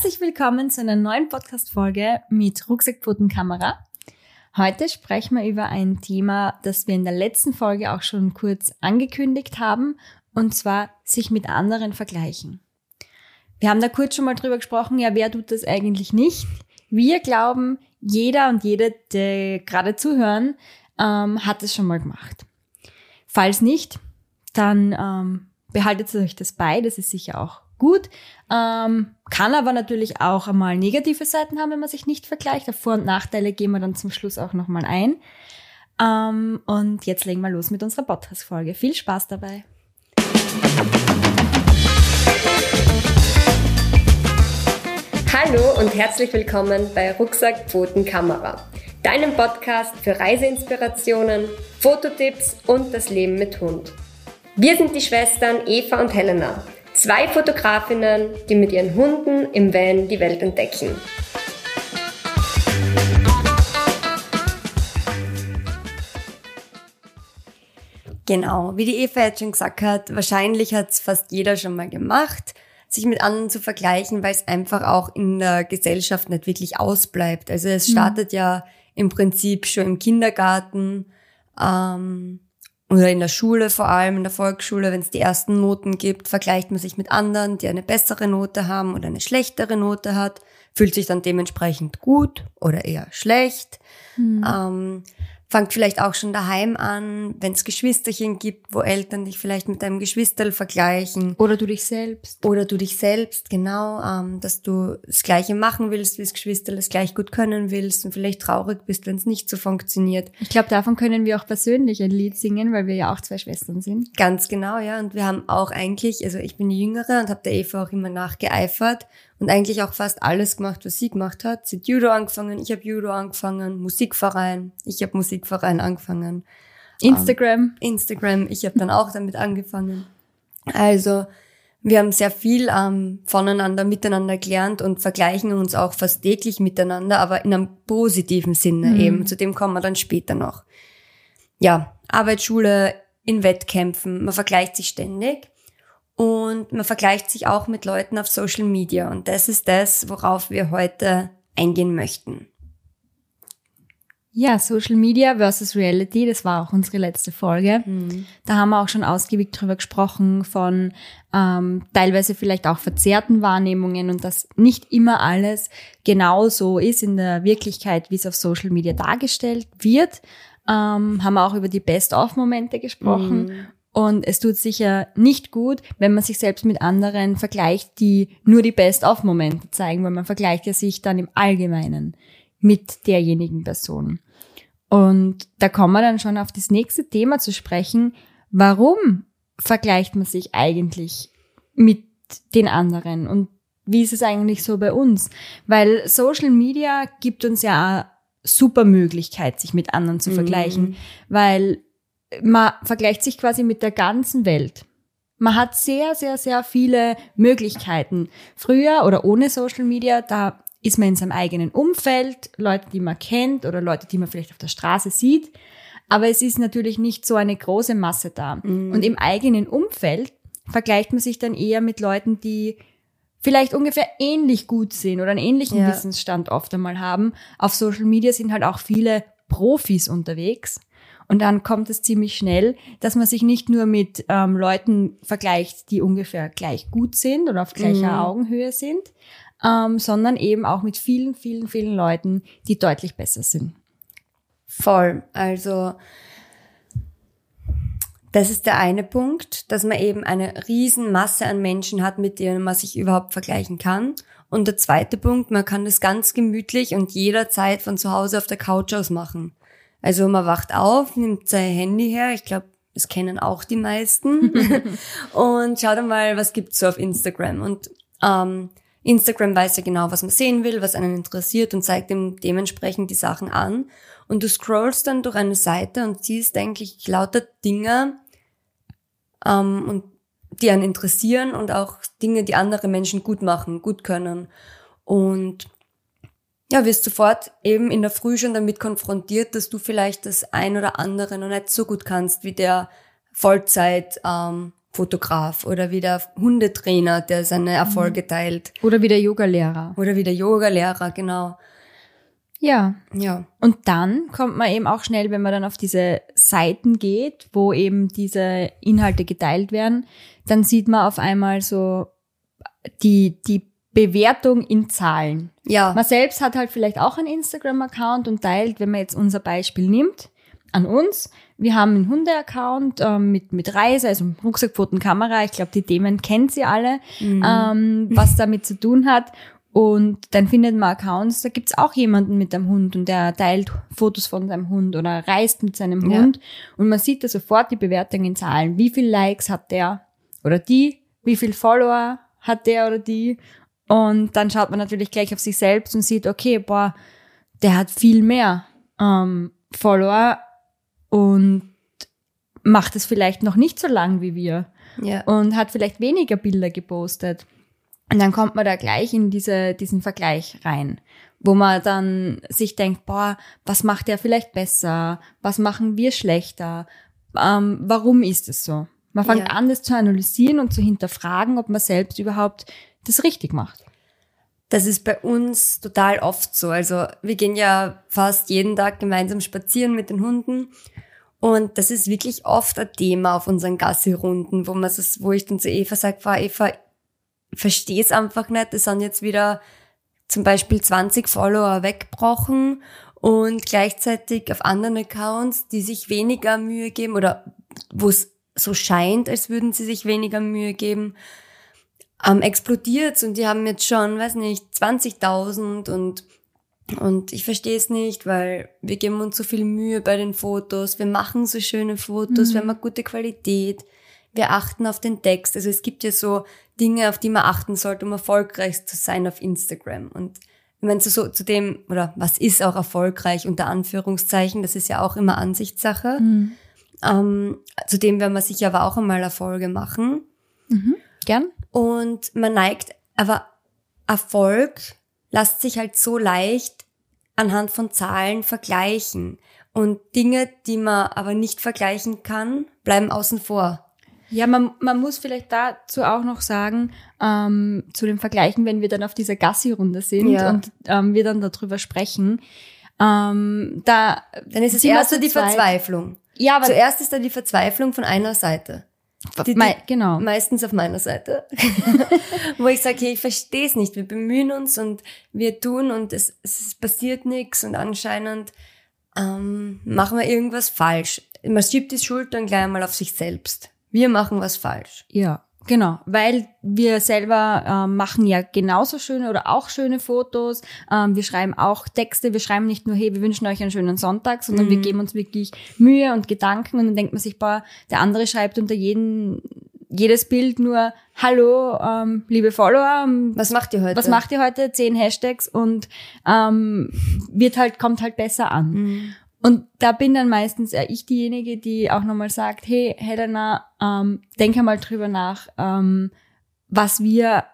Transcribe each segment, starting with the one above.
Herzlich willkommen zu einer neuen Podcast-Folge mit Rucksackpfotenkamera. Heute sprechen wir über ein Thema, das wir in der letzten Folge auch schon kurz angekündigt haben, und zwar sich mit anderen vergleichen. Wir haben da kurz schon mal drüber gesprochen, ja, wer tut das eigentlich nicht? Wir glauben, jeder und jede, die gerade zuhören, ähm, hat es schon mal gemacht. Falls nicht, dann ähm, behaltet euch das bei, das ist sicher auch gut. Ähm, kann aber natürlich auch einmal negative Seiten haben, wenn man sich nicht vergleicht. Auf Vor- und Nachteile gehen wir dann zum Schluss auch nochmal ein. Ähm, und jetzt legen wir los mit unserer Podcast-Folge. Viel Spaß dabei. Hallo und herzlich willkommen bei Rucksack Pfoten Kamera, deinem Podcast für Reiseinspirationen, Fototipps und das Leben mit Hund. Wir sind die Schwestern Eva und Helena, zwei Fotografinnen, die mit ihren Hunden im Van die Welt entdecken. Genau, wie die Eva jetzt schon gesagt hat, wahrscheinlich hat es fast jeder schon mal gemacht, sich mit anderen zu vergleichen, weil es einfach auch in der Gesellschaft nicht wirklich ausbleibt. Also es startet mhm. ja im Prinzip schon im Kindergarten ähm, oder in der Schule vor allem, in der Volksschule, wenn es die ersten Noten gibt, vergleicht man sich mit anderen, die eine bessere Note haben oder eine schlechtere Note hat, fühlt sich dann dementsprechend gut oder eher schlecht. Mhm. Ähm, Fangt vielleicht auch schon daheim an, wenn es Geschwisterchen gibt, wo Eltern dich vielleicht mit deinem Geschwisterl vergleichen. Oder du dich selbst. Oder du dich selbst, genau, ähm, dass du das Gleiche machen willst, wie das Geschwisterl das gleich gut können willst und vielleicht traurig bist, wenn es nicht so funktioniert. Ich glaube, davon können wir auch persönlich ein Lied singen, weil wir ja auch zwei Schwestern sind. Ganz genau, ja. Und wir haben auch eigentlich, also ich bin die Jüngere und habe der Eva auch immer nachgeeifert und eigentlich auch fast alles gemacht, was sie gemacht hat. Sie hat Judo angefangen, ich habe Judo angefangen, Musikverein, ich habe Musikverein angefangen. Instagram. Ähm, Instagram, ich habe dann auch damit angefangen. Also wir haben sehr viel ähm, voneinander, miteinander gelernt und vergleichen uns auch fast täglich miteinander, aber in einem positiven Sinne mhm. eben. Zu dem kommen wir dann später noch. Ja, Arbeitsschule, in Wettkämpfen, man vergleicht sich ständig. Und man vergleicht sich auch mit Leuten auf Social Media. Und das ist das, worauf wir heute eingehen möchten. Ja, Social Media versus Reality, das war auch unsere letzte Folge. Mhm. Da haben wir auch schon ausgiebig drüber gesprochen von ähm, teilweise vielleicht auch verzerrten Wahrnehmungen und dass nicht immer alles genau so ist in der Wirklichkeit, wie es auf Social Media dargestellt wird. Ähm, haben wir auch über die Best-of-Momente gesprochen mhm. Und es tut sicher nicht gut, wenn man sich selbst mit anderen vergleicht, die nur die Best-of-Momente zeigen, weil man vergleicht ja sich dann im Allgemeinen mit derjenigen Person. Und da kommen wir dann schon auf das nächste Thema zu sprechen. Warum vergleicht man sich eigentlich mit den anderen? Und wie ist es eigentlich so bei uns? Weil Social Media gibt uns ja super Möglichkeit, sich mit anderen zu vergleichen, mhm. weil man vergleicht sich quasi mit der ganzen Welt. Man hat sehr, sehr, sehr viele Möglichkeiten. Früher oder ohne Social Media, da ist man in seinem eigenen Umfeld, Leute, die man kennt oder Leute, die man vielleicht auf der Straße sieht. Aber es ist natürlich nicht so eine große Masse da. Mhm. Und im eigenen Umfeld vergleicht man sich dann eher mit Leuten, die vielleicht ungefähr ähnlich gut sind oder einen ähnlichen ja. Wissensstand oft einmal haben. Auf Social Media sind halt auch viele Profis unterwegs. Und dann kommt es ziemlich schnell, dass man sich nicht nur mit ähm, Leuten vergleicht, die ungefähr gleich gut sind oder auf gleicher mhm. Augenhöhe sind, ähm, sondern eben auch mit vielen, vielen, vielen Leuten, die deutlich besser sind. Voll. Also das ist der eine Punkt, dass man eben eine riesen Masse an Menschen hat, mit denen man sich überhaupt vergleichen kann. Und der zweite Punkt, man kann das ganz gemütlich und jederzeit von zu Hause auf der Couch aus machen. Also man wacht auf, nimmt sein Handy her, ich glaube, das kennen auch die meisten, und schaut einmal, was gibt's so auf Instagram. Und ähm, Instagram weiß ja genau, was man sehen will, was einen interessiert und zeigt ihm dementsprechend die Sachen an. Und du scrollst dann durch eine Seite und siehst eigentlich lauter Dinge, ähm, und die einen interessieren und auch Dinge, die andere Menschen gut machen, gut können. Und ja, wirst sofort eben in der Früh schon damit konfrontiert, dass du vielleicht das ein oder andere noch nicht so gut kannst wie der Vollzeit ähm, Fotograf oder wie der Hundetrainer, der seine Erfolge teilt. Oder wie der Yogalehrer. Oder wie der Yogalehrer, genau. Ja. Ja. Und dann kommt man eben auch schnell, wenn man dann auf diese Seiten geht, wo eben diese Inhalte geteilt werden, dann sieht man auf einmal so die, die Bewertung in Zahlen. Ja. Man selbst hat halt vielleicht auch einen Instagram-Account und teilt, wenn man jetzt unser Beispiel nimmt, an uns. Wir haben einen Hunde-Account ähm, mit, mit Reise, also Rucksackpfoten, Kamera. Ich glaube, die Themen kennt sie alle, ähm, was damit zu tun hat. Und dann findet man Accounts, da gibt's auch jemanden mit einem Hund und der teilt Fotos von seinem Hund oder reist mit seinem Ja. Hund. Und man sieht da sofort die Bewertung in Zahlen. Wie viel Likes hat der oder die? Wie viel Follower hat der oder die? Und dann schaut man natürlich gleich auf sich selbst und sieht, okay, boah, der hat viel mehr ähm, Follower und macht es vielleicht noch nicht so lang wie wir Ja. und hat vielleicht weniger Bilder gepostet. Und dann kommt man da gleich in diese, diesen Vergleich rein, wo man dann sich denkt, boah, was macht der vielleicht besser? Was machen wir schlechter? Ähm, warum ist es so? Man fängt Ja. an, das zu analysieren und zu hinterfragen, ob man selbst überhaupt das richtig macht. Das ist bei uns total oft so. Also wir gehen ja fast jeden Tag gemeinsam spazieren mit den Hunden. Und das ist wirklich oft ein Thema auf unseren Gassi-Runden, wo man wo ich dann zu Eva sage, "Boah, Eva, verstehe es einfach nicht. Es sind jetzt wieder zum Beispiel 20 Follower weggebrochen und gleichzeitig auf anderen Accounts, die sich weniger Mühe geben oder wo es so scheint, als würden sie sich weniger Mühe geben, ähm, explodiert und die haben jetzt schon, weiß nicht, 20.000 und und ich verstehe es nicht, weil wir geben uns so viel Mühe bei den Fotos, wir machen so schöne Fotos, wir haben eine gute Qualität, wir achten auf den Text. Also es gibt ja so Dinge, auf die man achten sollte, um erfolgreich zu sein auf Instagram. Und ich meine, so, zu dem, oder was ist auch erfolgreich unter Anführungszeichen, das ist ja auch immer Ansichtssache. Ähm, zudem werden wir sicher aber auch einmal Erfolge machen. Gern? Und man neigt, aber Erfolg lässt sich halt so leicht anhand von Zahlen vergleichen. Und Dinge, die man aber nicht vergleichen kann, bleiben außen vor. Ja, man, man muss vielleicht dazu auch noch sagen, ähm, zu dem Vergleichen, wenn wir dann auf dieser Gassi-Runde sind Ja. und ähm, wir dann darüber sprechen, ähm, da Dann ist es erst so die. Verzweiflung. Ja, aber Zuerst ist da die Verzweiflung von einer Seite. Die, die, genau. Meistens auf meiner Seite. Wo ich sage, hey, ich verstehe es nicht. Wir bemühen uns und wir tun und es, es passiert nichts und anscheinend ähm, machen wir irgendwas falsch. Man schiebt die Schuld dann gleich einmal auf sich selbst. Wir machen was falsch. Ja, genau, weil wir selber ähm, machen ja genauso schöne oder auch schöne Fotos. Ähm, wir schreiben auch Texte. Wir schreiben nicht nur, hey, wir wünschen euch einen schönen Sonntag, sondern wir geben uns wirklich Mühe und Gedanken und dann denkt man sich, boah, der andere schreibt unter jeden jedes Bild nur Hallo, ähm, liebe Follower, ähm, Was macht ihr heute? was macht ihr heute? Zehn Hashtags und ähm, wird halt, kommt halt besser an. Mhm. Und da bin dann meistens eher ich diejenige, die auch nochmal sagt, hey Helena, ähm, denk einmal drüber nach, ähm, was wir,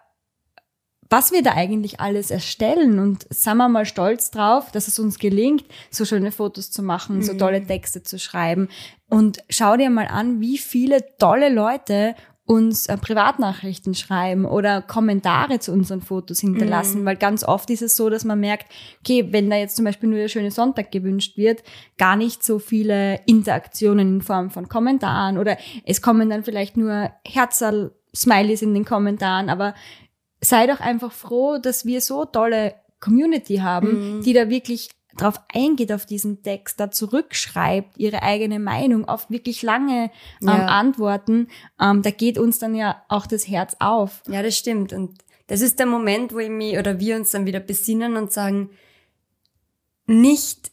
was wir da eigentlich alles erstellen und sind wir mal stolz drauf, dass es uns gelingt, so schöne Fotos zu machen, so tolle Texte zu schreiben. Und schau dir mal an, wie viele tolle Leute uns äh, Privatnachrichten schreiben oder Kommentare zu unseren Fotos hinterlassen, weil ganz oft ist es so, dass man merkt, okay, wenn da jetzt zum Beispiel nur der schöne Sonntag gewünscht wird, gar nicht so viele Interaktionen in Form von Kommentaren oder es kommen dann vielleicht nur Herzerl, Smileys in den Kommentaren, aber sei doch einfach froh, dass wir so tolle Community haben, die da wirklich drauf eingeht auf diesen Text, da zurückschreibt, ihre eigene Meinung, oft wirklich lange ähm, Ja. Antworten, ähm, da geht uns dann ja auch das Herz auf. Ja, das stimmt. Und das ist der Moment, wo ich mich oder wir uns dann wieder besinnen und sagen, nicht,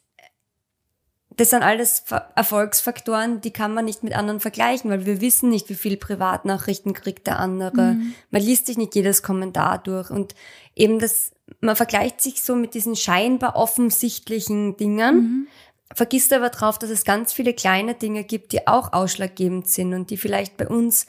das sind alles Erfolgsfaktoren, die kann man nicht mit anderen vergleichen, weil wir wissen nicht, wie viel Privatnachrichten kriegt der andere. Man liest sich nicht jedes Kommentar durch und eben das, man vergleicht sich so mit diesen scheinbar offensichtlichen Dingen, vergisst aber drauf, dass es ganz viele kleine Dinge gibt, die auch ausschlaggebend sind und die vielleicht bei uns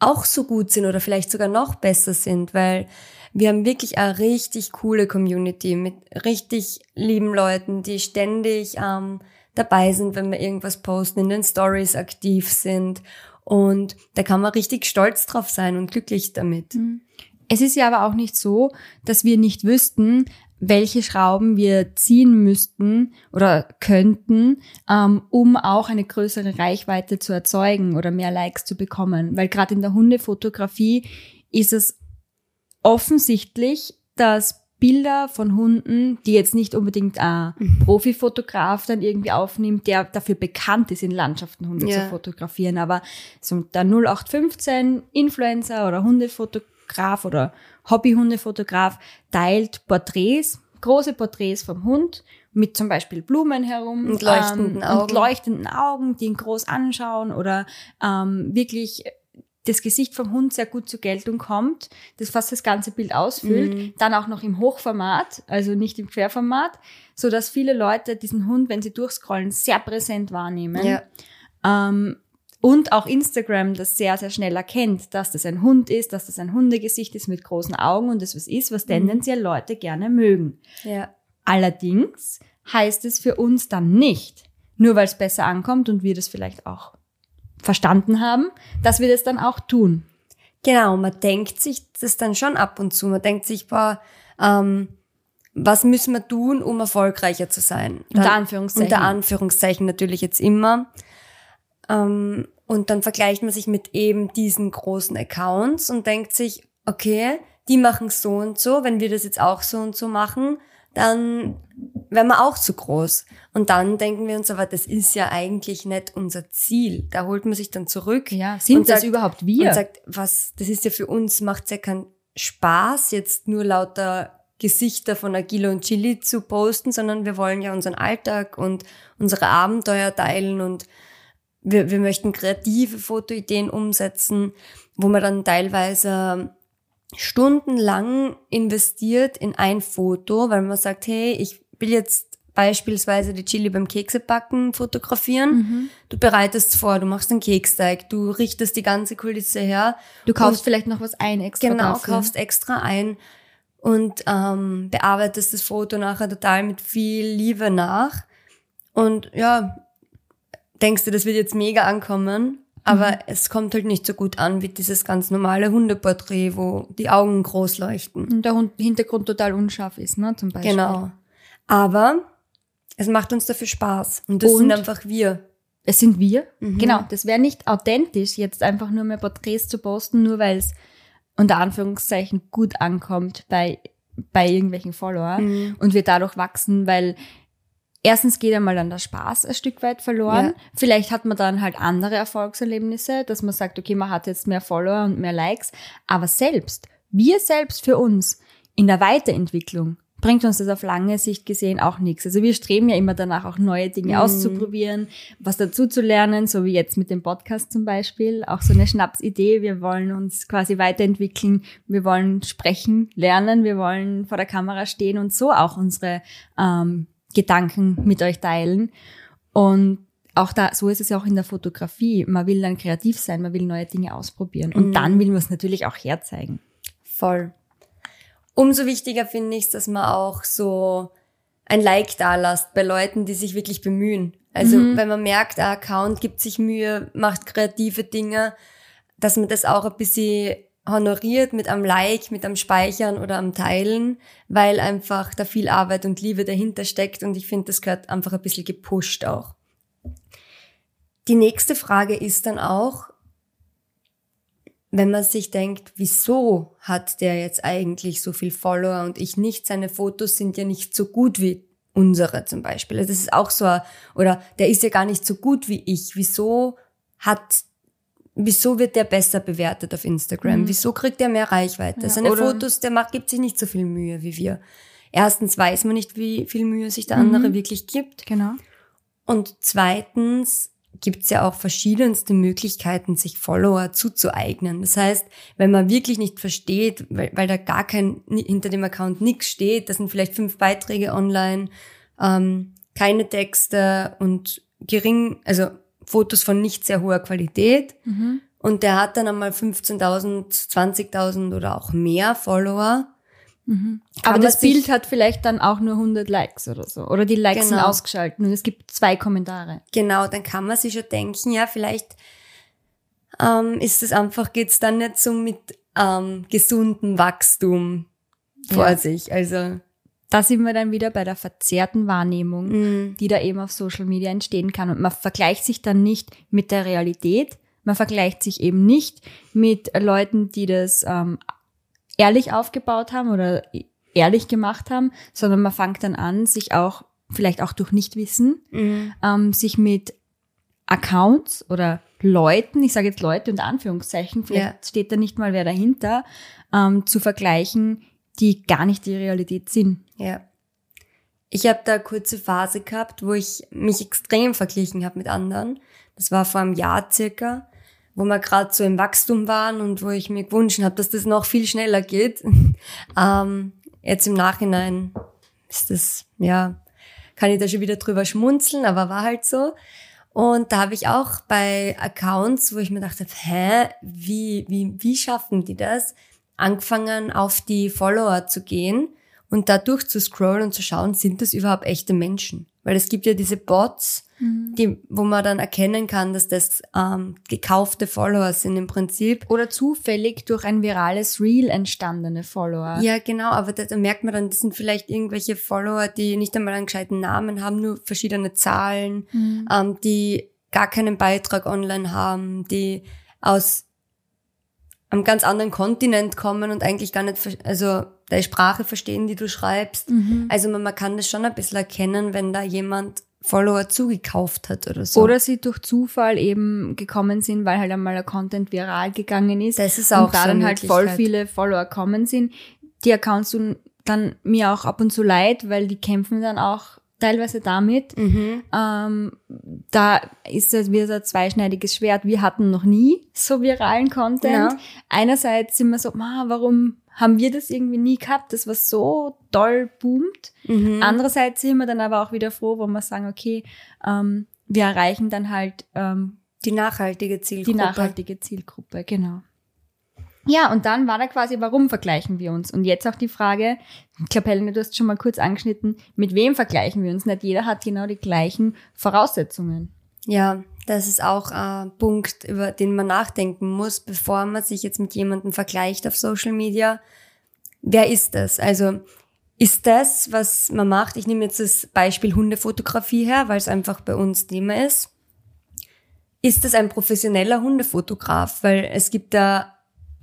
auch so gut sind oder vielleicht sogar noch besser sind, weil wir haben wirklich eine richtig coole Community mit richtig lieben Leuten, die ständig ähm, dabei sind, wenn wir irgendwas posten, in den Stories aktiv sind. Und da kann man richtig stolz drauf sein und glücklich damit. Es ist ja aber auch nicht so, dass wir nicht wüssten, welche Schrauben wir ziehen müssten oder könnten, ähm, um auch eine größere Reichweite zu erzeugen oder mehr Likes zu bekommen. Weil gerade in der Hundefotografie ist es offensichtlich, dass Bilder von Hunden, die jetzt nicht unbedingt ein Profifotograf dann irgendwie aufnimmt, der dafür bekannt ist, in Landschaften Hunde Ja. zu fotografieren, aber so der 0815 Influencer oder Hundefotograf oder Hobbyhundefotograf teilt Porträts, große Porträts vom Hund mit zum Beispiel Blumen herum Und leuchtenden und Augen. leuchtenden Augen, die ihn groß anschauen oder ähm, wirklich das Gesicht vom Hund sehr gut zur Geltung kommt, das fast das ganze Bild ausfüllt, Mhm. dann auch noch im Hochformat, also nicht im Querformat, so dass viele Leute diesen Hund, wenn sie durchscrollen, sehr präsent wahrnehmen. Ja. Ähm, und auch Instagram das sehr, sehr schnell erkennt, dass das ein Hund ist, dass das ein Hundegesicht ist mit großen Augen und das was ist, Mhm. was tendenziell Leute gerne mögen. Ja. Allerdings heißt es für uns dann nicht, nur weil es besser ankommt und wir das vielleicht auch verstanden haben, dass wir das dann auch tun. Genau, man denkt sich das dann schon ab und zu. Man denkt sich, boah, ähm, was müssen wir tun, um erfolgreicher zu sein? Unter Anführungszeichen. Unter Anführungszeichen natürlich jetzt immer. Ähm, und dann vergleicht man sich mit eben diesen großen Accounts und denkt sich, okay, die machen so und so, wenn wir das jetzt auch so und so machen, dann wären wir auch zu groß. Und dann denken wir uns aber, das ist ja eigentlich nicht unser Ziel. Da holt man sich dann zurück. Ja, sind und das sagt- überhaupt wir? Und sagt, was, das ist ja für uns, macht's ja keinen Spaß, jetzt nur lauter Gesichter von Agilo und Chili zu posten, sondern wir wollen ja unseren Alltag und unsere Abenteuer teilen und wir, wir möchten kreative Fotoideen umsetzen, wo man dann teilweise stundenlang investiert in ein Foto, weil man sagt, hey, ich will jetzt beispielsweise die Chili beim Keksebacken fotografieren. Mhm. Du bereitest vor, du machst einen Keksteig, du richtest die ganze Kulisse her. du kaufst vielleicht noch was ein extra Genau, dafür. kaufst extra ein und ähm, bearbeitest das Foto nachher total mit viel Liebe nach. Und ja, denkst du, das wird jetzt mega ankommen, aber Mhm. es kommt halt nicht so gut an wie dieses ganz normale Hundeporträt, wo die Augen groß leuchten. Und der Hund, Hintergrund total unscharf ist, ne, zum Beispiel. Genau. Aber es macht uns dafür Spaß. Und das Und? sind einfach wir. Es sind wir. Mhm. Genau. Das wäre nicht authentisch, jetzt einfach nur mehr Porträts zu posten, nur weil es unter Anführungszeichen gut ankommt bei, bei irgendwelchen Followern Mhm. und wir dadurch wachsen, weil erstens geht einmal dann der Spaß ein Stück weit verloren. Ja. Vielleicht hat man dann halt andere Erfolgserlebnisse, dass man sagt, okay, man hat jetzt mehr Follower und mehr Likes, aber selbst, wir selbst für uns in der Weiterentwicklung bringt uns das auf lange Sicht gesehen auch nichts. Also wir streben ja immer danach, auch neue Dinge Mhm. auszuprobieren, was dazu zu lernen, so wie jetzt mit dem Podcast zum Beispiel. Auch so eine Schnapsidee. Wir wollen uns quasi weiterentwickeln. Wir wollen sprechen, lernen. Wir wollen vor der Kamera stehen und so auch unsere ähm, Gedanken mit euch teilen. Und auch da, so ist es ja auch in der Fotografie. Man will dann kreativ sein, man will neue Dinge ausprobieren. Und dann will man es natürlich auch herzeigen. Voll. Umso wichtiger finde ich es, dass man auch so ein Like da lasst bei Leuten, die sich wirklich bemühen. Also wenn man merkt, der Account gibt sich Mühe, macht kreative Dinge, dass man das auch ein bisschen honoriert mit am Like, mit am Speichern oder am Teilen, weil einfach da viel Arbeit und Liebe dahinter steckt und ich finde, das gehört einfach ein bisschen gepusht auch. Die nächste Frage ist dann auch, wenn man sich denkt, wieso hat der jetzt eigentlich so viel Follower und ich nicht? Seine Fotos sind ja nicht so gut wie unsere zum Beispiel. Das ist auch so, oder der ist ja gar nicht so gut wie ich. Wieso hat, wieso wird der besser bewertet auf Instagram? Wieso kriegt er mehr Reichweite? Ja, Seine Fotos, der macht, gibt sich nicht so viel Mühe wie wir. Erstens weiß man nicht, wie viel Mühe sich der andere wirklich gibt. Genau. Und zweitens gibt's ja auch verschiedenste Möglichkeiten, sich Follower zuzueignen. Das heißt, wenn man wirklich nicht versteht, weil, weil da gar kein hinter dem Account nichts steht, das sind vielleicht fünf Beiträge online, ähm, keine Texte und gering, also Fotos von nicht sehr hoher Qualität. Und der hat dann einmal 15.000, 20.000 oder auch mehr Follower. Kann Aber das Bild hat vielleicht dann auch nur 100 Likes oder so. Oder die Likes sind ausgeschaltet und es gibt zwei Kommentare. Genau, dann kann man sich schon denken, ja, vielleicht ähm, ist es einfach, geht's dann nicht so mit ähm, gesundem Wachstum vor Ja. sich. Also Da sind wir dann wieder bei der verzerrten Wahrnehmung, Mhm. die da eben auf Social Media entstehen kann. Und man vergleicht sich dann nicht mit der Realität, man vergleicht sich eben nicht mit Leuten, die das ähm, ehrlich aufgebaut haben oder ehrlich gemacht haben, sondern man fängt dann an, sich auch, vielleicht auch durch Nichtwissen, Mhm. ähm, sich mit Accounts oder Leuten, ich sage jetzt Leute unter Anführungszeichen, vielleicht Ja. steht da nicht mal wer dahinter, ähm, zu vergleichen, die gar nicht die Realität sind. Ja. Ich habe da eine kurze Phase gehabt, wo ich mich extrem verglichen habe mit anderen. Das war vor einem Jahr circa, wo wir gerade so im Wachstum waren und wo ich mir gewünscht habe, dass das noch viel schneller geht. ähm, jetzt im Nachhinein ist das, ja, kann ich da schon wieder drüber schmunzeln, aber war halt so. Und da habe ich auch bei Accounts, wo ich mir dachte, hä, wie, wie, wie schaffen die das? Angefangen auf die Follower zu gehen und da durchzuscrollen und zu schauen, sind das überhaupt echte Menschen? Weil es gibt ja diese Bots, die, wo man dann erkennen kann, dass das ähm, gekaufte Follower sind im Prinzip. Oder zufällig durch ein virales Reel entstandene Follower. Ja, genau, aber da, da merkt man dann, das sind vielleicht irgendwelche Follower, die nicht einmal einen gescheiten Namen haben, nur verschiedene Zahlen, ähm, die gar keinen Beitrag online haben, die aus einem ganz anderen Kontinent kommen und eigentlich gar nicht, also deine Sprache verstehen, die du schreibst. Also man, man kann das schon ein bisschen erkennen, wenn da jemand Follower zugekauft hat oder so. Oder sie durch Zufall eben gekommen sind, weil halt einmal der Content viral gegangen ist. Das ist auch Und da so dann halt voll viele Follower kommen sind. Die Accounts tun dann mir auch ab und zu leid, weil die kämpfen dann auch teilweise damit. Mhm. Ähm, da ist es wieder so ein zweischneidiges Schwert. Wir hatten noch nie so viralen Content. Ja. Einerseits sind wir so, "Ma, warum haben wir das irgendwie nie gehabt? Das was so doll boomt. Mhm. Andererseits sind wir dann aber auch wieder froh, wo wir sagen, okay, ähm, wir erreichen dann halt ähm, die nachhaltige die Zielgruppe. nachhaltige Zielgruppe, genau. Ja, und dann war da quasi, warum vergleichen wir uns? Und jetzt auch die Frage, ich glaube, Helene, du hast schon mal kurz angeschnitten, mit wem vergleichen wir uns? Nicht jeder hat genau die gleichen Voraussetzungen. Ja, das ist auch ein Punkt, über den man nachdenken muss, bevor man sich jetzt mit jemandem vergleicht auf Social Media. Wer ist das? Also ist das, was man macht, ich nehme jetzt das Beispiel Hundefotografie her, weil es einfach bei uns Thema ist. Ist das ein professioneller Hundefotograf? Weil es gibt da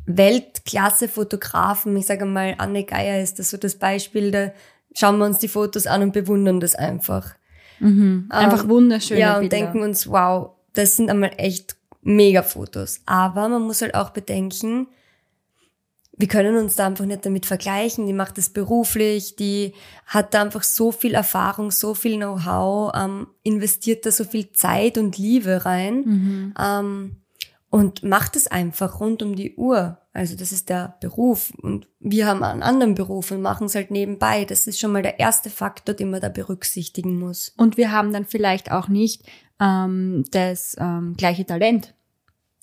Weltklasse-Fotografen. Ich sage mal, Anne Geier ist das so das Beispiel, da schauen wir uns die Fotos an und bewundern das einfach. Einfach Ähm, wunderschöne Ja, und Bilder. denken uns, wow, das sind einmal echt mega Fotos. Aber man muss halt auch bedenken, wir können uns da einfach nicht damit vergleichen. Die macht das beruflich, die hat da einfach so viel Erfahrung, so viel Know-how, ähm, investiert da so viel Zeit und Liebe rein Mhm. ähm, und macht es einfach rund um die Uhr. Also das ist der Beruf und wir haben einen anderen Beruf und machen es halt nebenbei. Das ist schon mal der erste Faktor, den man da berücksichtigen muss. Und wir haben dann vielleicht auch nicht ähm, das ähm, gleiche Talent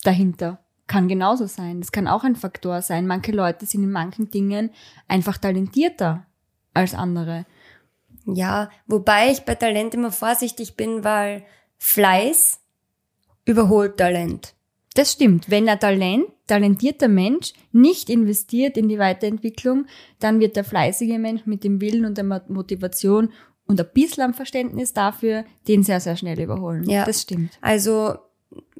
dahinter. Kann genauso sein. Das kann auch ein Faktor sein. Manche Leute sind in manchen Dingen einfach talentierter als andere. Ja, wobei ich bei Talent immer vorsichtig bin, weil Fleiß überholt Talent. Das stimmt. Wenn ein Talent, talentierter Mensch nicht investiert in die Weiterentwicklung, dann wird der fleißige Mensch mit dem Willen und der Mo- Motivation und ein bisschen am Verständnis dafür den sehr, sehr schnell überholen. Ja. Das stimmt. Also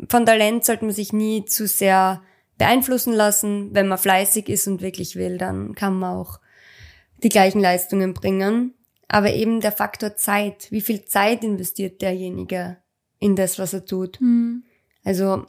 von Talent sollte man sich nie zu sehr beeinflussen lassen. Wenn man fleißig ist und wirklich will, dann kann man auch die gleichen Leistungen bringen. Aber eben der Faktor Zeit. Wie viel Zeit investiert derjenige in das, was er tut? Also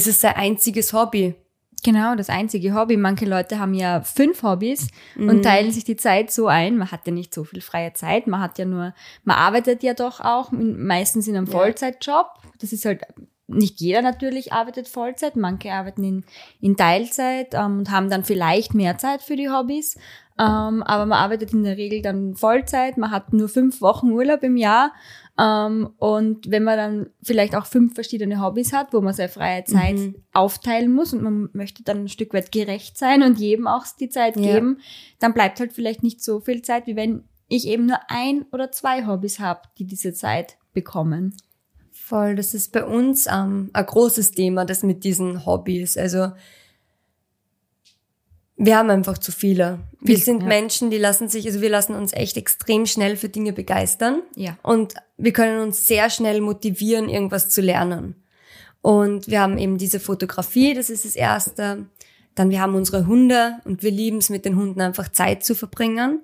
ist es sein einziges Hobby? Genau, das einzige Hobby. Manche Leute haben ja fünf Hobbys und teilen sich die Zeit so ein. Man hat ja nicht so viel freie Zeit. Man hat ja nur, man arbeitet ja doch auch meistens in einem Ja. Vollzeitjob. Das ist halt, nicht jeder natürlich arbeitet Vollzeit. Manche arbeiten in, in Teilzeit ähm, und haben dann vielleicht mehr Zeit für die Hobbys. Ähm, aber man arbeitet in der Regel dann Vollzeit. Man hat nur fünf Wochen Urlaub im Jahr. Ähm, und wenn man dann vielleicht auch fünf verschiedene Hobbys hat, wo man seine freie Zeit aufteilen muss und man möchte dann ein Stück weit gerecht sein und jedem auch die Zeit Ja. geben, dann bleibt halt vielleicht nicht so viel Zeit, wie wenn ich eben nur ein oder zwei Hobbys habe, die diese Zeit bekommen. Voll, das ist bei uns ähm, ein großes Thema, das mit diesen Hobbys. Also wir haben einfach zu viele. Wir Viel, sind ja. Menschen, die lassen sich, also wir lassen uns echt extrem schnell für Dinge begeistern. Ja. Und wir können uns sehr schnell motivieren, irgendwas zu lernen. Und wir haben eben diese Fotografie, das ist das Erste. Dann wir haben unsere Hunde und wir lieben es mit den Hunden einfach Zeit zu verbringen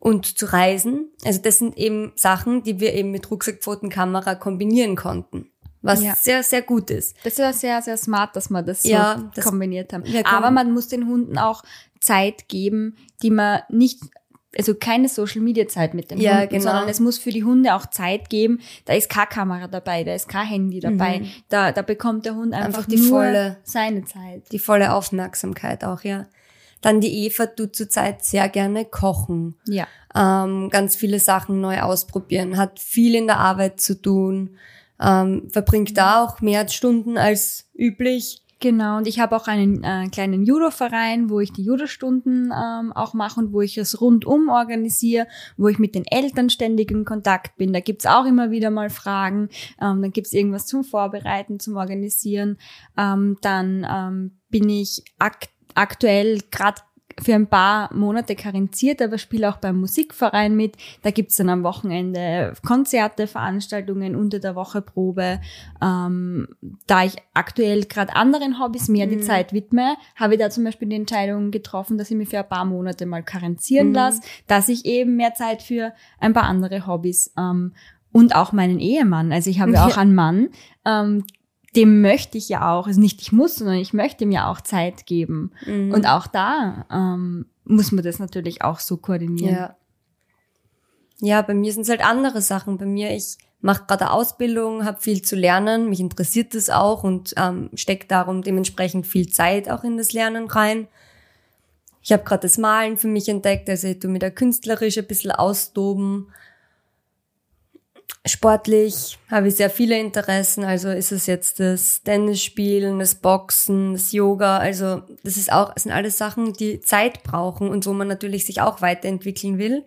und zu reisen. Also das sind eben Sachen, die wir eben mit Rucksackpfotenkamera kombinieren konnten. Was Ja. sehr, sehr gut ist. Das war sehr, sehr smart, dass wir das so Ja, das- kombiniert haben. Aber man muss den Hunden auch Zeit geben, die man nicht, also keine Social Media Zeit mit den Ja, Hunden, genau. sondern es muss für die Hunde auch Zeit geben. Da ist keine Kamera dabei, da ist kein Handy dabei. Da, da bekommt der Hund einfach, Mhm. Einfach die nur volle- seine Zeit. Die volle Aufmerksamkeit auch, ja. Dann die Eva tut zurzeit sehr gerne kochen. Ja. ähm, ganz viele Sachen neu ausprobieren, hat viel in der Arbeit zu tun, ähm, verbringt da auch mehr Stunden als üblich. Genau, und ich habe auch einen äh, kleinen Judo-Verein, wo ich die Judo-Stunden ähm, auch mache und wo ich es rundum organisiere, wo ich mit den Eltern ständig in Kontakt bin. Da gibt's auch immer wieder mal Fragen. Ähm, dann gibt's irgendwas zum Vorbereiten, zum Organisieren. Ähm, dann ähm, bin ich ak aktuell gerade für ein paar Monate karenziert, aber spiele auch beim Musikverein mit. Da gibt's dann am Wochenende Konzerte, Veranstaltungen, unter der Woche Probe. Ähm, da ich aktuell gerade anderen Hobbys mehr die Zeit widme, habe ich da zum Beispiel die Entscheidung getroffen, dass ich mich für ein paar Monate mal karenzieren lasse, dass ich eben mehr Zeit für ein paar andere Hobbys ähm, und auch meinen Ehemann. Also ich habe ja auch einen Mann, ähm, dem möchte ich ja auch, also nicht ich muss, sondern ich möchte ihm ja auch Zeit geben. Und auch da ähm, muss man das natürlich auch so koordinieren. Ja. Ja, bei mir sind es halt andere Sachen. Bei mir, ich mache gerade Ausbildung, habe viel zu lernen, mich interessiert das auch und ähm, stecke darum dementsprechend viel Zeit auch in das Lernen rein. Ich habe gerade das Malen für mich entdeckt, also ich tu mir da künstlerisch ein bisschen austoben. Sportlich habe ich sehr viele Interessen, also ist es jetzt das Tennisspielen, das Boxen, das Yoga, also das ist auch, das sind alles Sachen, die Zeit brauchen und wo man natürlich sich auch weiterentwickeln will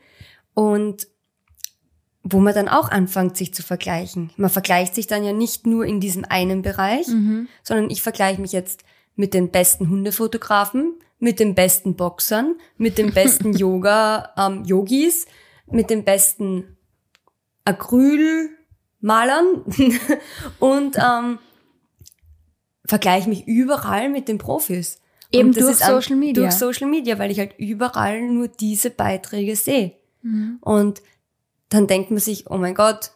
und wo man dann auch anfängt, sich zu vergleichen. Man vergleicht sich dann ja nicht nur in diesem einen Bereich, sondern ich vergleiche mich jetzt mit den besten Hundefotografen, mit den besten Boxern, mit den besten Yoga-Yogis, mit den besten Acrylmalern und ähm, vergleiche mich überall mit den Profis. Eben durch ist an- Social Media. Durch Social Media, weil ich halt überall nur diese Beiträge sehe. Mhm. Und dann denkt man sich, oh mein Gott,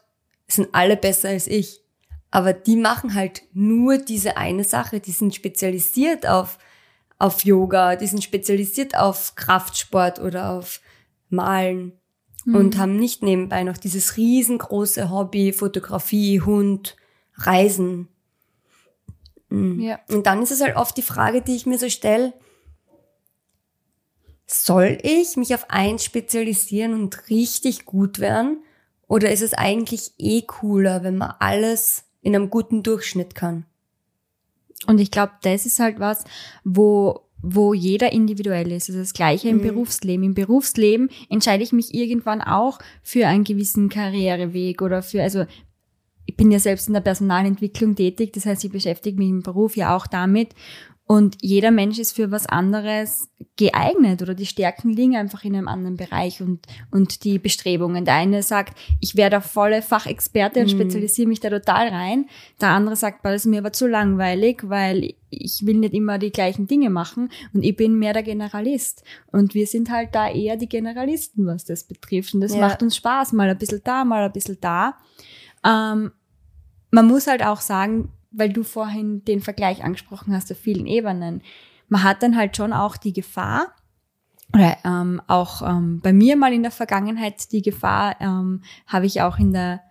sind alle besser als ich. Aber die machen halt nur diese eine Sache. Die sind spezialisiert auf, auf Yoga, die sind spezialisiert auf Kraftsport oder auf Malen und haben nicht nebenbei noch dieses riesengroße Hobby, Fotografie, Hund, Reisen. Ja. Und dann ist es halt oft die Frage, die ich mir so stelle, soll ich mich auf eins spezialisieren und richtig gut werden? Oder ist es eigentlich eh cooler, wenn man alles in einem guten Durchschnitt kann? Und ich glaube, das ist halt was, wo wo jeder individuell ist. Das ist das Gleiche im Berufsleben. Im Berufsleben entscheide ich mich irgendwann auch für einen gewissen Karriereweg oder für, also ich bin ja selbst in der Personalentwicklung tätig, das heißt, ich beschäftige mich im Beruf ja auch damit. Und jeder Mensch ist für was anderes geeignet oder die Stärken liegen einfach in einem anderen Bereich und, und die Bestrebungen. Der eine sagt, ich werde der volle Fachexperte und spezialisiere mich da total rein. Der andere sagt, das ist mir aber zu langweilig, weil ich will nicht immer die gleichen Dinge machen und ich bin mehr der Generalist. Und wir sind halt da eher die Generalisten, was das betrifft. Und das Ja. macht uns Spaß, mal ein bisschen da, mal ein bisschen da. Ähm, man muss halt auch sagen, weil du vorhin den Vergleich angesprochen hast auf vielen Ebenen, man hat dann halt schon auch die Gefahr, oder ähm, auch ähm, bei mir mal in der Vergangenheit die Gefahr, ähm, habe ich auch in der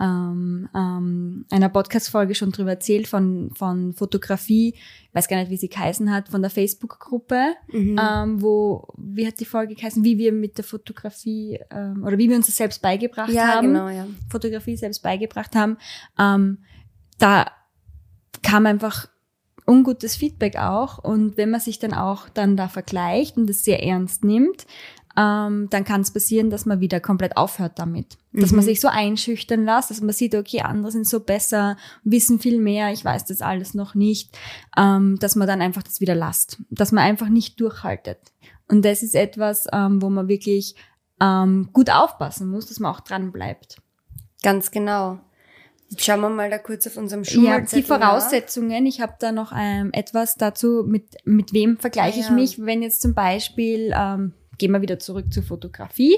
ähm, ähm, einer Podcast-Folge schon drüber erzählt von, von Fotografie, ich weiß gar nicht, wie sie geheißen hat, von der Facebook-Gruppe, ähm, wo, wie hat die Folge geheißen, wie wir mit der Fotografie ähm, oder wie wir uns das selbst beigebracht Ja, haben. genau, ja. Fotografie selbst beigebracht haben, ähm, da kam einfach ungutes Feedback auch. Und wenn man sich dann auch dann da vergleicht und das sehr ernst nimmt, ähm, dann kann es passieren, dass man wieder komplett aufhört damit. Dass man sich so einschüchtern lässt, dass man sieht, okay, andere sind so besser, wissen viel mehr, ich weiß das alles noch nicht, ähm, dass man dann einfach das wieder lasst. Dass man einfach nicht durchhaltet. Und das ist etwas, ähm, wo man wirklich ähm, gut aufpassen muss, dass man auch dran bleibt. Ganz genau. Jetzt schauen wir mal da kurz auf unserem Ja, Schulzettel die Voraussetzungen, ich habe da noch ähm, etwas dazu, mit, mit wem vergleiche Ah, ich ja. mich, wenn jetzt zum Beispiel, ähm, gehen wir wieder zurück zur Fotografie.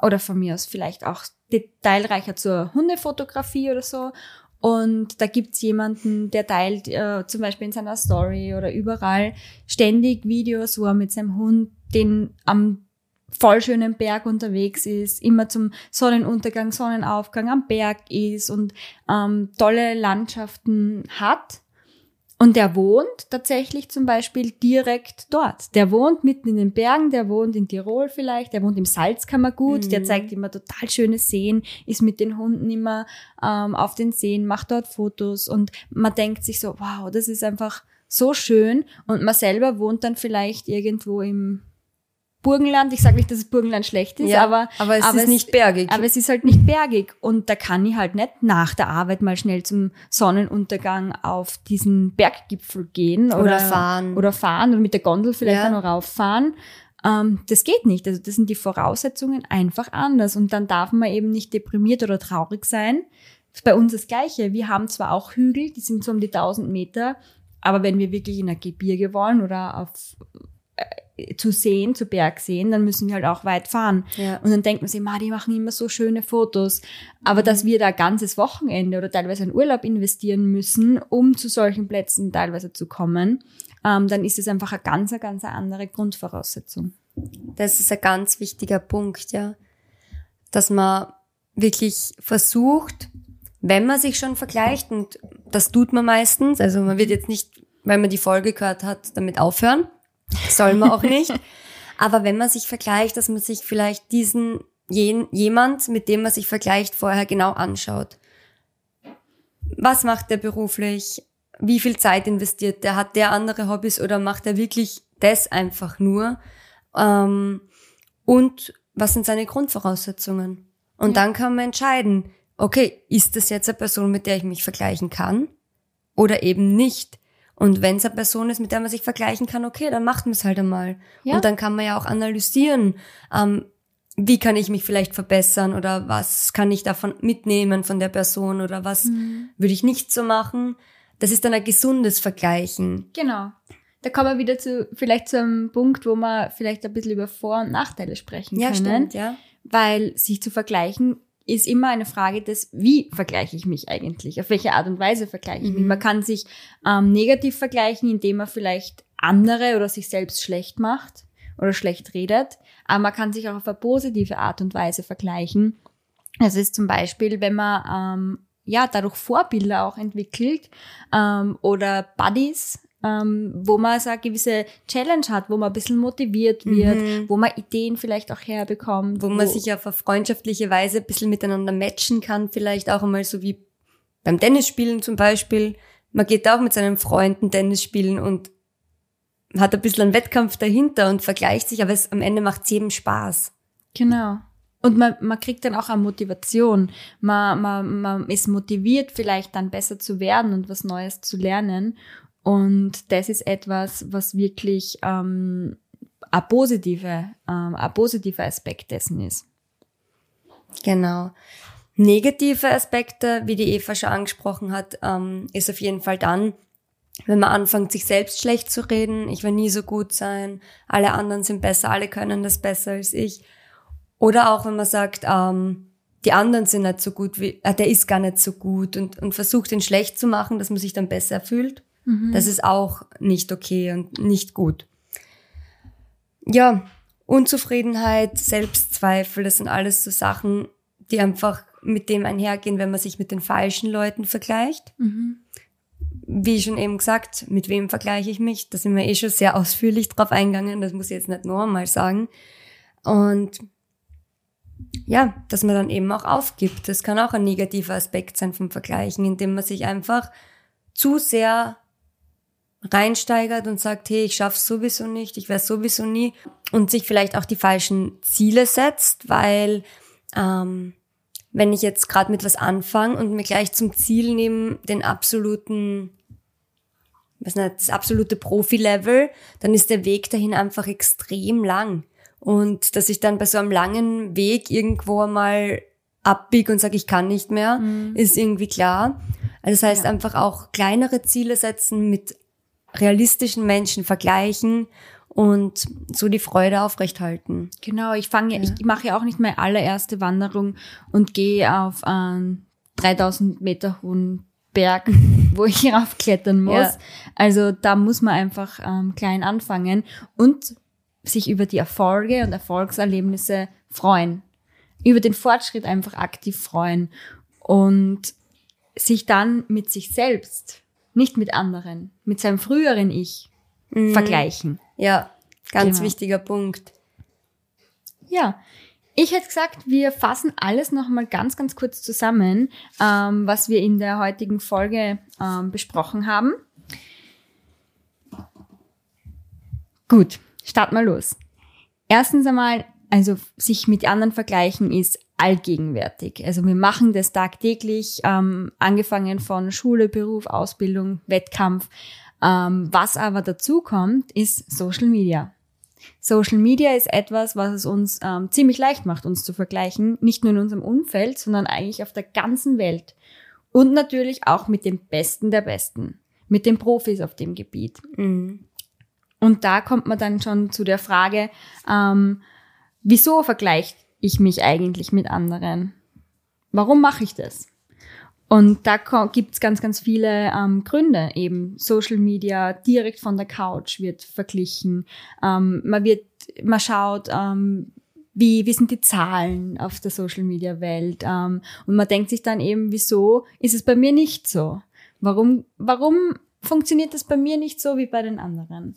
Oder von mir aus vielleicht auch detailreicher zur Hundefotografie oder so. Und da gibt's jemanden, der teilt äh, zum Beispiel in seiner Story oder überall ständig Videos, wo er mit seinem Hund den am voll schönen Berg unterwegs ist, immer zum Sonnenuntergang, Sonnenaufgang am Berg ist und ähm, tolle Landschaften hat. Und der wohnt tatsächlich zum Beispiel direkt dort. Der wohnt mitten in den Bergen, der wohnt in Tirol vielleicht, der wohnt im Salzkammergut, der zeigt immer total schöne Seen, ist mit den Hunden immer ähm, auf den Seen, macht dort Fotos und man denkt sich so, wow, das ist einfach so schön. Und man selber wohnt dann vielleicht irgendwo im Burgenland. Ich sage nicht, dass das Burgenland schlecht ist, Ja, aber, aber es ist nicht bergig. Aber es ist halt nicht bergig. Und da kann ich halt nicht nach der Arbeit mal schnell zum Sonnenuntergang auf diesen Berggipfel gehen oder, Oder fahren. Oder fahren oder mit der Gondel vielleicht Ja. auch noch rauffahren. Ähm, das geht nicht. Also das sind die Voraussetzungen einfach anders. Und dann darf man eben nicht deprimiert oder traurig sein. Das ist bei uns das Gleiche. Wir haben zwar auch Hügel, die sind so um die 1000 Meter, aber wenn wir wirklich in ein Gebirge wollen oder auf zu sehen, zu Berg sehen, dann müssen wir halt auch weit fahren. Ja. Und dann denkt man sich, ma, die machen immer so schöne Fotos. Aber dass wir da ein ganzes Wochenende oder teilweise einen Urlaub investieren müssen, um zu solchen Plätzen teilweise zu kommen, ähm, dann ist es einfach eine ganz, eine ganz andere Grundvoraussetzung. Das ist ein ganz wichtiger Punkt, ja. Dass man wirklich versucht, wenn man sich schon vergleicht, und das tut man meistens, also man wird jetzt nicht, weil man die Folge gehört hat, damit aufhören. Soll man auch nicht. Aber wenn man sich vergleicht, dass man sich vielleicht diesen, jen, jemand, mit dem man sich vergleicht, vorher genau anschaut. Was macht der beruflich? Wie viel Zeit investiert der? Hat der andere Hobbys oder macht er wirklich das einfach nur? Ähm, und was sind seine Grundvoraussetzungen? Und dann kann man entscheiden, okay, ist das jetzt eine Person, mit der ich mich vergleichen kann oder eben nicht? Und wenn es eine Person ist, mit der man sich vergleichen kann, okay, dann macht man es halt einmal. Ja. Und dann kann man ja auch analysieren, ähm, wie kann ich mich vielleicht verbessern oder was kann ich davon mitnehmen von der Person oder was würde ich nicht so machen. Das ist dann ein gesundes Vergleichen. Genau. Da kommen wir wieder zu, vielleicht zu einem Punkt, wo wir vielleicht ein bisschen über Vor- und Nachteile sprechen Ja, können. stimmt, ja. Weil sich zu vergleichen ist immer eine Frage des, wie vergleiche ich mich eigentlich? Auf welche Art und Weise vergleiche ich mich? Man kann sich ähm, negativ vergleichen, indem man vielleicht andere oder sich selbst schlecht macht oder schlecht redet. Aber man kann sich auch auf eine positive Art und Weise vergleichen. Das ist zum Beispiel, wenn man ähm, ja dadurch Vorbilder auch entwickelt ähm, oder Buddies, ähm, wo man so eine gewisse Challenge hat, wo man ein bisschen motiviert wird, wo man Ideen vielleicht auch herbekommt. wo man sich auf eine freundschaftliche Weise ein bisschen miteinander matchen kann, vielleicht auch einmal so wie beim Tennisspielen zum Beispiel. Man geht auch mit seinen Freunden Tennis spielen und hat ein bisschen einen Wettkampf dahinter und vergleicht sich, aber es, am Ende macht es jedem Spaß. Genau. Und man, man kriegt dann auch eine Motivation. Man, man, man ist motiviert, vielleicht dann besser zu werden und was Neues zu lernen. Und das ist etwas, was wirklich ähm, ein, positive, ähm, ein positiver Aspekt dessen ist. Genau. Negative Aspekte, wie die Eva schon angesprochen hat, ähm, ist auf jeden Fall dann, wenn man anfängt, sich selbst schlecht zu reden, ich will nie so gut sein, alle anderen sind besser, alle können das besser als ich. Oder auch, wenn man sagt, ähm, die anderen sind nicht so gut, wie, äh, der ist gar nicht so gut und, und versucht, ihn schlecht zu machen, dass man sich dann besser fühlt. Das ist auch nicht okay und nicht gut. Ja, Unzufriedenheit, Selbstzweifel, das sind alles so Sachen, die einfach mit dem einhergehen, wenn man sich mit den falschen Leuten vergleicht. Wie schon eben gesagt, mit wem vergleiche ich mich? Da sind wir eh schon sehr ausführlich drauf eingegangen, das muss ich jetzt nicht nur einmal sagen. Und ja, dass man dann eben auch aufgibt. Das kann auch ein negativer Aspekt sein vom Vergleichen, indem man sich einfach zu sehr reinsteigert und sagt, hey, ich schaff's sowieso nicht, ich werde sowieso nie und sich vielleicht auch die falschen Ziele setzt, weil ähm, wenn ich jetzt gerade mit was anfange und mir gleich zum Ziel nehme, den absoluten, was nicht, das absolute Profi-Level, dann ist der Weg dahin einfach extrem lang. Und dass ich dann bei so einem langen Weg irgendwo mal abbiege und sage, ich kann nicht mehr, mhm. ist irgendwie klar. Also das heißt ja. einfach auch kleinere Ziele setzen, mit realistischen Menschen vergleichen und so die Freude aufrechthalten. Genau, ich fange, ja. ich mache ja auch nicht meine allererste Wanderung und gehe auf einen 3000 Meter hohen Berg, wo ich raufklettern muss. Ja. Also da muss man einfach ähm, klein anfangen und sich über die Erfolge und Erfolgserlebnisse freuen. Über den Fortschritt einfach aktiv freuen und sich dann mit sich selbst, nicht mit anderen, mit seinem früheren Ich mhm. vergleichen. Ja, ganz genau. wichtiger Punkt. Ja, ich hätte gesagt, wir fassen alles nochmal ganz, ganz kurz zusammen, ähm, was wir in der heutigen Folge ähm, besprochen haben. Gut, start mal los. Erstens einmal, also sich mit anderen vergleichen ist allgegenwärtig. Also wir machen das tagtäglich, ähm, angefangen von Schule, Beruf, Ausbildung, Wettkampf. Ähm, was aber dazu kommt, ist Social Media. Social Media ist etwas, was es uns ähm, ziemlich leicht macht, uns zu vergleichen, nicht nur in unserem Umfeld, sondern eigentlich auf der ganzen Welt. Und natürlich auch mit dem Besten der Besten, mit den Profis auf dem Gebiet. Mhm. Und da kommt man dann schon zu der Frage, ähm, wieso vergleicht ich mich eigentlich mit anderen? Warum mache ich das? Und da gibt's ganz, ganz viele ähm, Gründe. Eben Social Media direkt von der Couch wird verglichen. Ähm, man wird, man schaut, ähm, wie, wie sind die Zahlen auf der Social Media Welt? Ähm, und man denkt sich dann eben, wieso ist es bei mir nicht so? Warum, warum funktioniert das bei mir nicht so wie bei den anderen?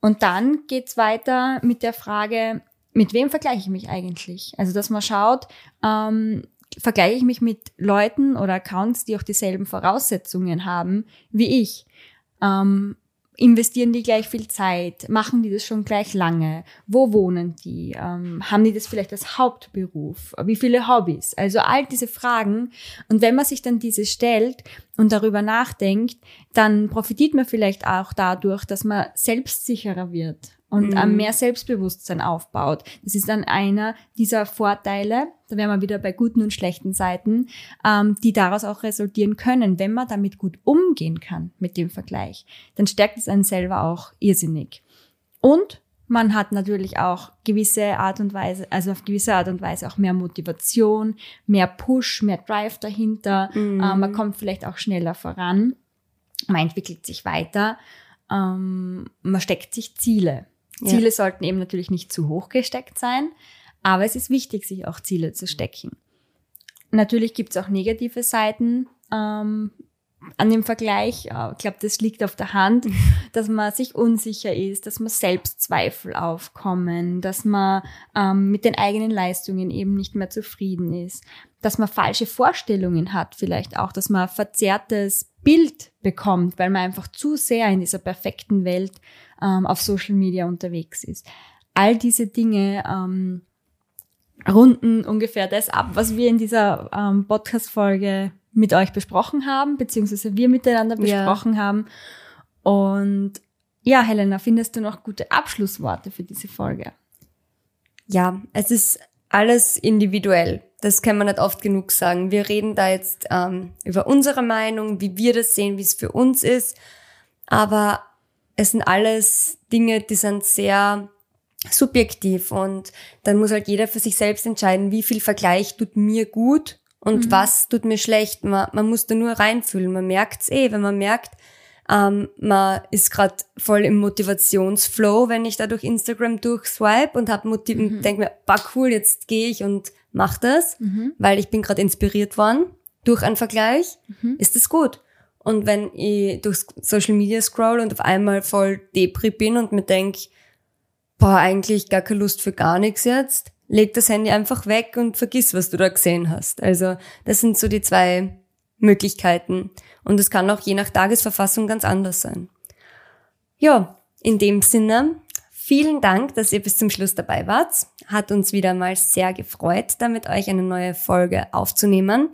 Und dann geht's weiter mit der Frage, mit wem vergleiche ich mich eigentlich? Also, dass man schaut, ähm, vergleiche ich mich mit Leuten oder Accounts, die auch dieselben Voraussetzungen haben wie ich. Ähm, investieren die gleich viel Zeit? Machen die das schon gleich lange? Wo wohnen die? Ähm, haben die das vielleicht als Hauptberuf? Wie viele Hobbys? Also all diese Fragen. Und wenn man sich dann diese stellt und darüber nachdenkt, dann profitiert man vielleicht auch dadurch, dass man selbstsicherer wird und mhm. mehr Selbstbewusstsein aufbaut. Das ist dann einer dieser Vorteile, da wären wir wieder bei guten und schlechten Seiten, ähm, die daraus auch resultieren können, wenn man damit gut umgehen kann mit dem Vergleich. Dann stärkt es einen selber auch irrsinnig. Und man hat natürlich auch gewisse Art und Weise, also auf gewisse Art und Weise auch mehr Motivation, mehr Push, mehr Drive dahinter. Mhm. Ähm, man kommt vielleicht auch schneller voran. Man entwickelt sich weiter. Ähm, man steckt sich Ziele. Ziele ja. sollten eben natürlich nicht zu hoch gesteckt sein, aber es ist wichtig, sich auch Ziele zu stecken. Natürlich gibt es auch negative Seiten ähm, an dem Vergleich. Ich glaube, das liegt auf der Hand, dass man sich unsicher ist, dass man Selbstzweifel aufkommen, dass man ähm, mit den eigenen Leistungen eben nicht mehr zufrieden ist, dass man falsche Vorstellungen hat, vielleicht auch, dass man ein verzerrtes Bild bekommt, weil man einfach zu sehr in dieser perfekten Welt ähm, auf Social Media unterwegs ist. All diese Dinge ähm, runden ungefähr das ab, was wir in dieser ähm, Podcast-Folge mit euch besprochen haben, beziehungsweise wir miteinander besprochen ja. haben. Und ja, Helena, findest du noch gute Abschlussworte für diese Folge? Ja, es ist alles individuell. Das kann man nicht oft genug sagen. Wir reden da jetzt ähm, über unsere Meinung, wie wir das sehen, wie es für uns ist. Aber es sind alles Dinge, die sind sehr subjektiv und dann muss halt jeder für sich selbst entscheiden, wie viel Vergleich tut mir gut und mhm. was tut mir schlecht. Man, man muss da nur reinfühlen. Man merkt's eh, wenn man merkt, ähm, man ist gerade voll im Motivationsflow, wenn ich da durch Instagram durchswipe und hab Motiv mhm. denke mir, bah cool, jetzt gehe ich und mach das, mhm. weil ich bin gerade inspiriert worden durch einen Vergleich, mhm. ist das gut. Und wenn ich durch Social Media scroll und auf einmal voll Depri bin und mir denk, boah, eigentlich gar keine Lust für gar nichts jetzt, leg das Handy einfach weg und vergiss, was du da gesehen hast. Also das sind so die zwei Möglichkeiten. Und es kann auch je nach Tagesverfassung ganz anders sein. Ja, in dem Sinne, vielen Dank, dass ihr bis zum Schluss dabei wart. Hat uns wieder mal sehr gefreut, damit euch eine neue Folge aufzunehmen.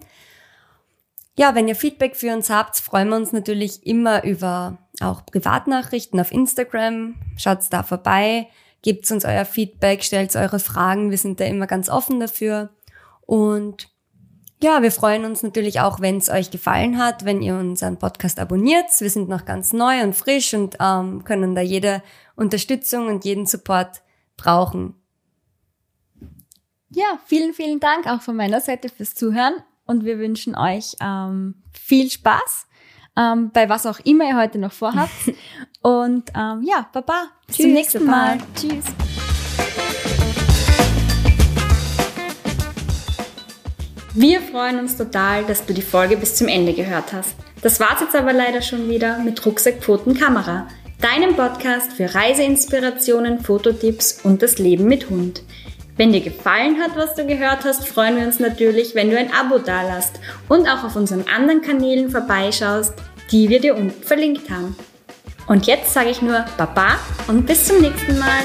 Ja, wenn ihr Feedback für uns habt, freuen wir uns natürlich immer über auch Privatnachrichten auf Instagram. Schaut da vorbei, gebt uns euer Feedback, stellt eure Fragen. Wir sind da immer ganz offen dafür. Und ja, wir freuen uns natürlich auch, wenn es euch gefallen hat, wenn ihr unseren Podcast abonniert. Wir sind noch ganz neu und frisch und ähm, können da jede Unterstützung und jeden Support brauchen. Ja, vielen, vielen Dank auch von meiner Seite fürs Zuhören und wir wünschen euch ähm, viel Spaß ähm, bei was auch immer ihr heute noch vorhabt. und ähm, ja, Baba, bis Tschüss, zum nächsten Mal. Tschüss. Wir freuen uns total, dass du die Folge bis zum Ende gehört hast. Das war's jetzt aber leider schon wieder mit Rucksack, Pfoten, Kamera, deinem Podcast für Reiseinspirationen, Fototipps und das Leben mit Hund. Wenn dir gefallen hat, was du gehört hast, freuen wir uns natürlich, wenn du ein Abo dalasst und auch auf unseren anderen Kanälen vorbeischaust, die wir dir unten verlinkt haben. Und jetzt sage ich nur Baba und bis zum nächsten Mal.